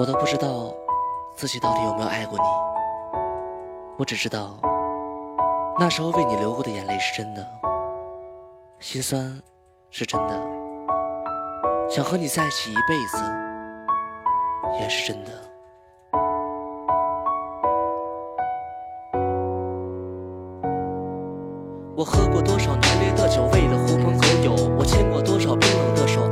我都不知道自己到底有没有爱过你，我只知道那时候为你流过的眼泪是真的，心酸是真的，想和你在一起一辈子也是真的。我喝过多少浓烈的酒，为了狐朋狗友；我牵过多少冰冷的手，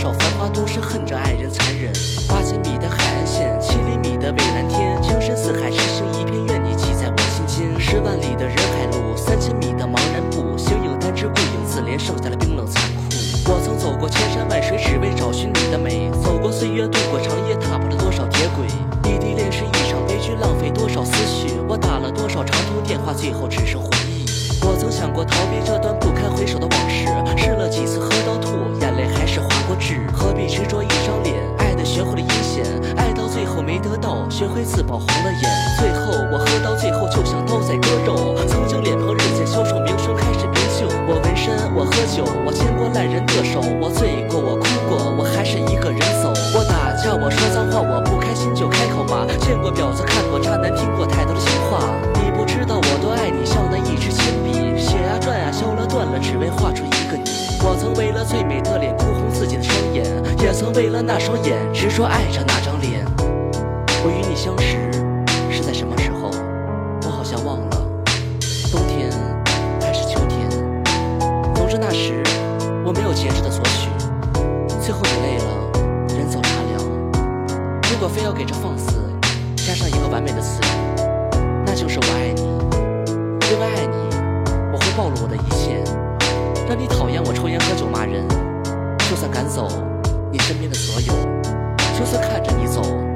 少繁华都市，恨着爱人残忍。八千米的海岸线，七厘米的蔚蓝天，情深似海，痴心一片，愿你记在我心间。十万里的人海路，三千米的茫然步，形影单只，顾影自怜，剩下了冰冷残酷。我曾走过千山万水，只为找寻你的美。走过岁月，度过长夜，踏破了多少铁轨。异地恋是一场悲剧，浪费多少思绪。我打了多少长途电话，最后只剩回忆。我曾想过逃避这段不堪回首的往事，是。何必执着一张脸？爱的学会了阴险，爱到最后没得到，学会自保红了眼。最后我喝到最后，就像刀在割肉。曾经脸庞日渐消瘦，名声开始变旧。我纹身，我喝酒，我牵过烂人的手，我醉过，我哭过，我还是一个人走。我打架，我说脏话，我不开心就开口骂。见过婊子，看过渣男，听过太多的情话。你不知道我多爱你，像那一支铅笔，写啊转啊，削了断了，只为画出一个你。我曾为了最美的脸，为了那双眼执着爱着那张脸。我与你相识是在什么时候？我好像忘了，冬天还是秋天？总之那时我没有节制的索取，最后你累了，人走茶凉。如果非要给这放肆加上一个完美的词语，那就是我爱你。因为爱你，我会暴露我的一切，让你讨厌我抽烟喝酒骂人，就算赶走你身边的所有，就算看着你走。